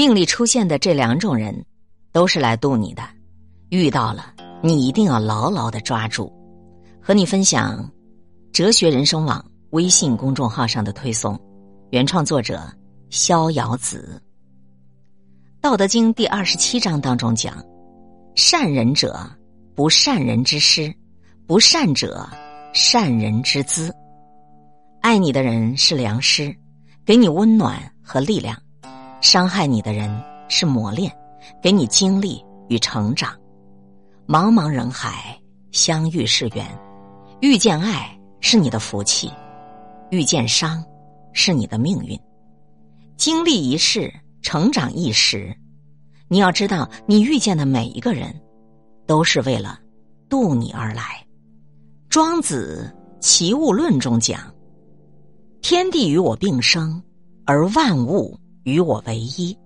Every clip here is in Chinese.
命里出现的这两种人，都是来渡你的。遇到了，你一定要牢牢的抓住。和你分享，《哲学人生网》微信公众号上的推送，原创作者逍遥子。《道德经》第二十七章当中讲：“善人者，不善人之师；不善者，善人之资。”爱你的人是良师，给你温暖和力量；伤害你的人是磨练，给你经历与成长。茫茫人海，相遇是缘。遇见爱是你的福气，遇见伤是你的命运。经历一世，成长一时。你要知道，你遇见的每一个人，都是为了渡你而来。庄子《齐物论》中讲：“天地与我并生，而万物与我为一。”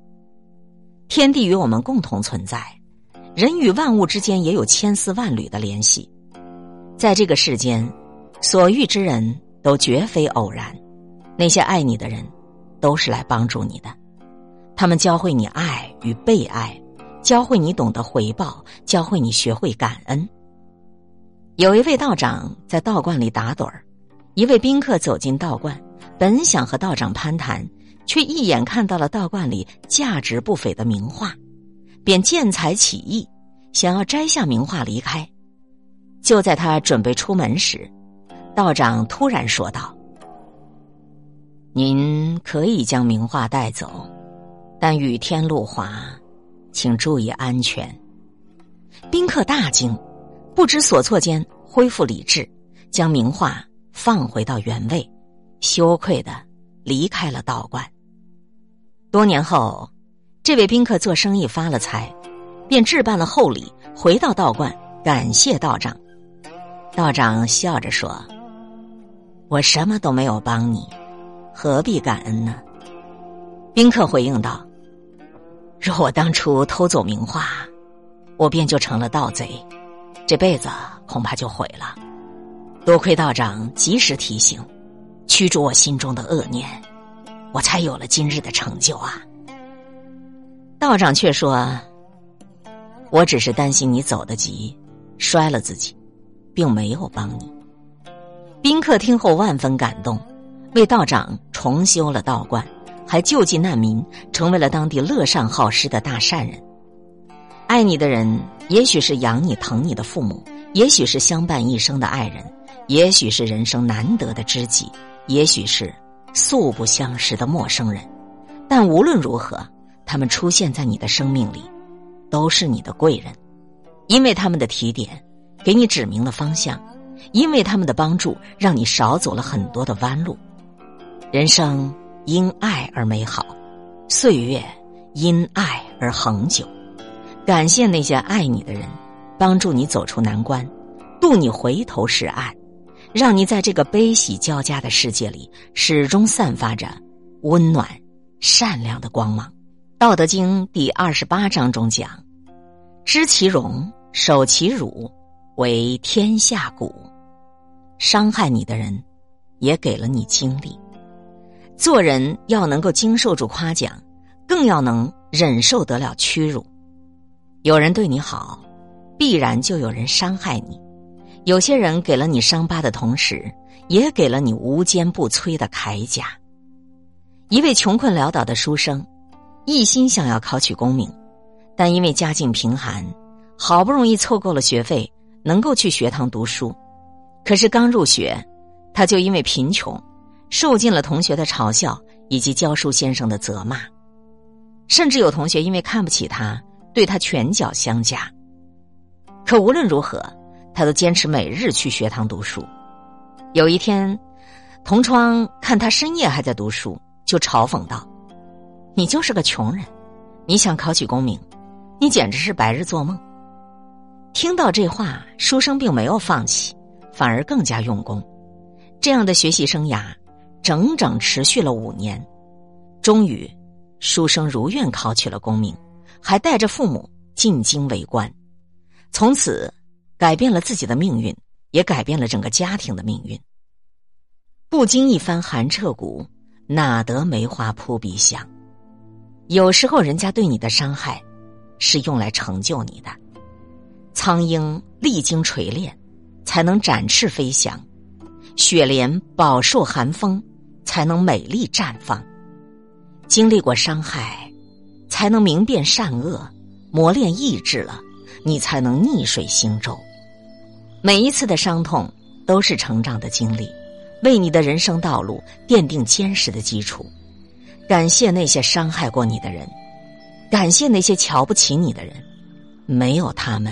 天地与我们共同存在，人与万物之间也有千丝万缕的联系。在这个世间，所遇之人都绝非偶然。那些爱你的人，都是来帮助你的。他们教会你爱与被爱，教会你懂得回报，教会你学会感恩。有一位道长在道观里打盹儿，一位宾客走进道观，本想和道长攀谈，却一眼看到了道观里价值不菲的名画，便见财起意，想要摘下名画离开。就在他准备出门时，道长突然说道：“您可以将名画带走，但雨天路滑，请注意安全。”宾客大惊，不知所措间恢复理智，将名画放回到原位，羞愧的离开了道观。多年后，这位宾客做生意发了财，便置办了厚礼回到道观，感谢道长。道长笑着说：“我什么都没有帮你，何必感恩呢？”宾客回应道：“若我当初偷走名画，我便就成了盗贼，这辈子恐怕就毁了。多亏道长及时提醒，驱逐我心中的恶念，我才有了今日的成就啊。”道长却说：“我只是担心你走得急，摔了自己。”并没有帮你。宾客听后万分感动，为道长重修了道观，还救济难民，成为了当地乐善好施的大善人。爱你的人，也许是养你疼你的父母，也许是相伴一生的爱人，也许是人生难得的知己，也许是素不相识的陌生人。但无论如何，他们出现在你的生命里，都是你的贵人，因为他们的提点。给你指明了方向，因为他们的帮助，让你少走了很多的弯路。人生因爱而美好，岁月因爱而恒久。感谢那些爱你的人，帮助你走出难关，渡你回头是岸，让你在这个悲喜交加的世界里，始终散发着温暖、善良的光芒。《道德经》第二十八章中讲：“知其荣，守其辱。”为天下谷，伤害你的人，也给了你经历。做人要能够经受住夸奖，更要能忍受得了屈辱。有人对你好，必然就有人伤害你。有些人给了你伤疤的同时，也给了你无坚不摧的铠甲。一位穷困潦倒的书生，一心想要考取功名，但因为家境贫寒，好不容易凑够了学费。能够去学堂读书，可是刚入学，他就因为贫穷，受尽了同学的嘲笑以及教书先生的责骂，甚至有同学因为看不起他，对他拳脚相加。可无论如何，他都坚持每日去学堂读书。有一天，同窗看他深夜还在读书，就嘲讽道：“你就是个穷人，你想考取功名，你简直是白日做梦。”听到这话，书生并没有放弃，反而更加用功。这样的学习生涯，整整持续了五年。终于，书生如愿考取了功名，还带着父母进京为官。从此，改变了自己的命运，也改变了整个家庭的命运。不经一番寒彻骨，哪得梅花扑鼻香？有时候人家对你的伤害，是用来成就你的。苍鹰历经锤炼，才能展翅飞翔；雪莲饱受寒风，才能美丽绽放。经历过伤害，才能明辨善恶，磨练意志了，你才能逆水行舟。每一次的伤痛都是成长的经历，为你的人生道路奠定坚实的基础。感谢那些伤害过你的人，感谢那些瞧不起你的人，没有他们，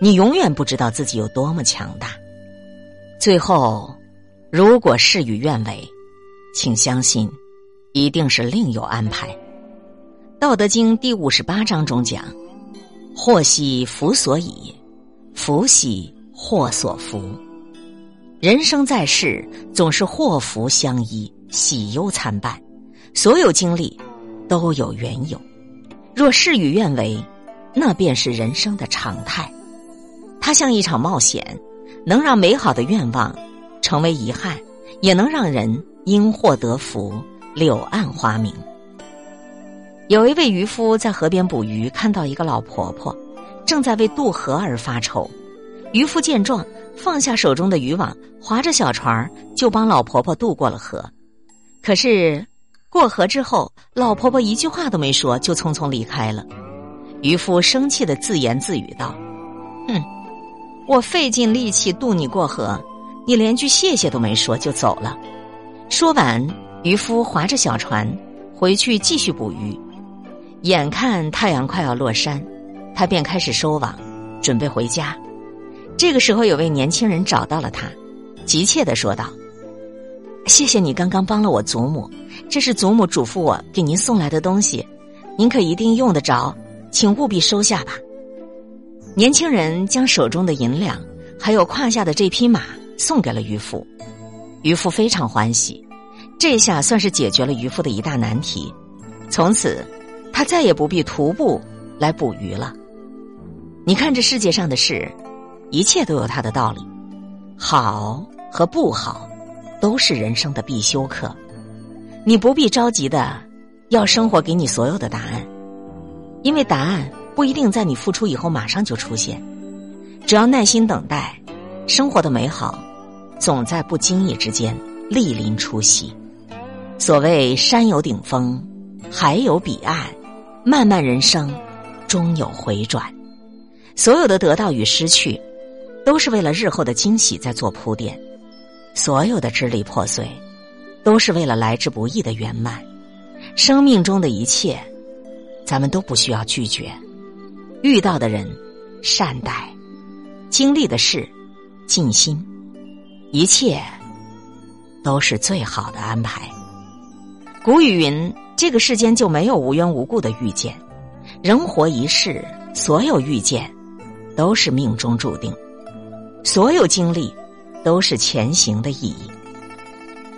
你永远不知道自己有多么强大。最后，如果事与愿违，请相信，一定是另有安排。《道德经》第五十八章中讲：“祸兮福所倚，福兮祸所伏。”人生在世，总是祸福相依，喜忧参半。所有经历都有缘由，若事与愿违，那便是人生的常态。它像一场冒险，能让美好的愿望成为遗憾，也能让人因祸得福，柳暗花明。有一位渔夫在河边捕鱼，看到一个老婆婆正在为渡河而发愁。渔夫见状，放下手中的渔网，划着小船就帮老婆婆渡过了河。可是。过河之后，老婆婆一句话都没说，就匆匆离开了。渔夫生气的自言自语道：“哼，我费尽力气渡你过河，你连句谢谢都没说就走了。”说完，渔夫划着小船回去继续捕鱼。眼看太阳快要落山，他便开始收网，准备回家。这个时候，有位年轻人找到了他，急切的说道：“谢谢你刚刚帮了我祖母。”这是祖母嘱咐我给您送来的东西，您可一定用得着，请务必收下吧。年轻人将手中的银两还有胯下的这匹马送给了渔夫，渔夫非常欢喜，这下算是解决了渔夫的一大难题。从此，他再也不必徒步来捕鱼了。你看这世界上的事，一切都有它的道理，好和不好，都是人生的必修课。你不必着急的要生活给你所有的答案，因为答案不一定在你付出以后马上就出现。只要耐心等待，生活的美好总在不经意之间莅临出席。所谓山有顶峰，海有彼岸，漫漫人生终有回转。所有的得到与失去，都是为了日后的惊喜在做铺垫。所有的支离破碎。都是为了来之不易的圆满。生命中的一切，咱们都不需要拒绝。遇到的人，善待；经历的事，尽心。一切都是最好的安排。古语云：“这个世间就没有无缘无故的遇见。人活一世，所有遇见都是命中注定，所有经历都是前行的意义。”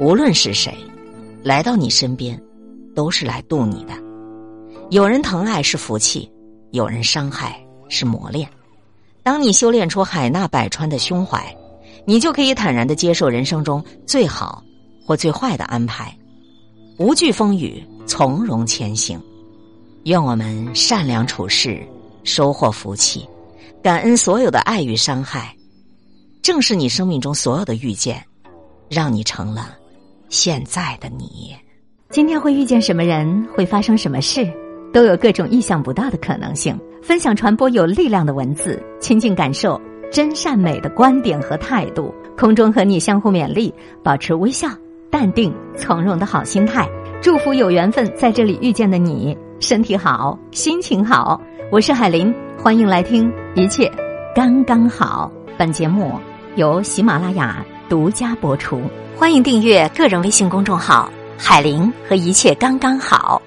无论是谁，来到你身边，都是来渡你的。有人疼爱是福气，有人伤害是磨练。当你修炼出海纳百川的胸怀，你就可以坦然的接受人生中最好或最坏的安排，无惧风雨，从容前行。愿我们善良处事，收获福气，感恩所有的爱与伤害。正是你生命中所有的遇见，让你成了。现在的你，今天会遇见什么人，会发生什么事，都有各种意想不到的可能性。分享传播有力量的文字，亲近感受真善美的观点和态度。空中和你相互勉励，保持微笑、淡定、从容的好心态。祝福有缘分在这里遇见的你，身体好，心情好。我是海林，欢迎来听一切刚刚好。本节目由喜马拉雅独家播出。欢迎订阅个人微信公众号“海玲”和一切刚刚好。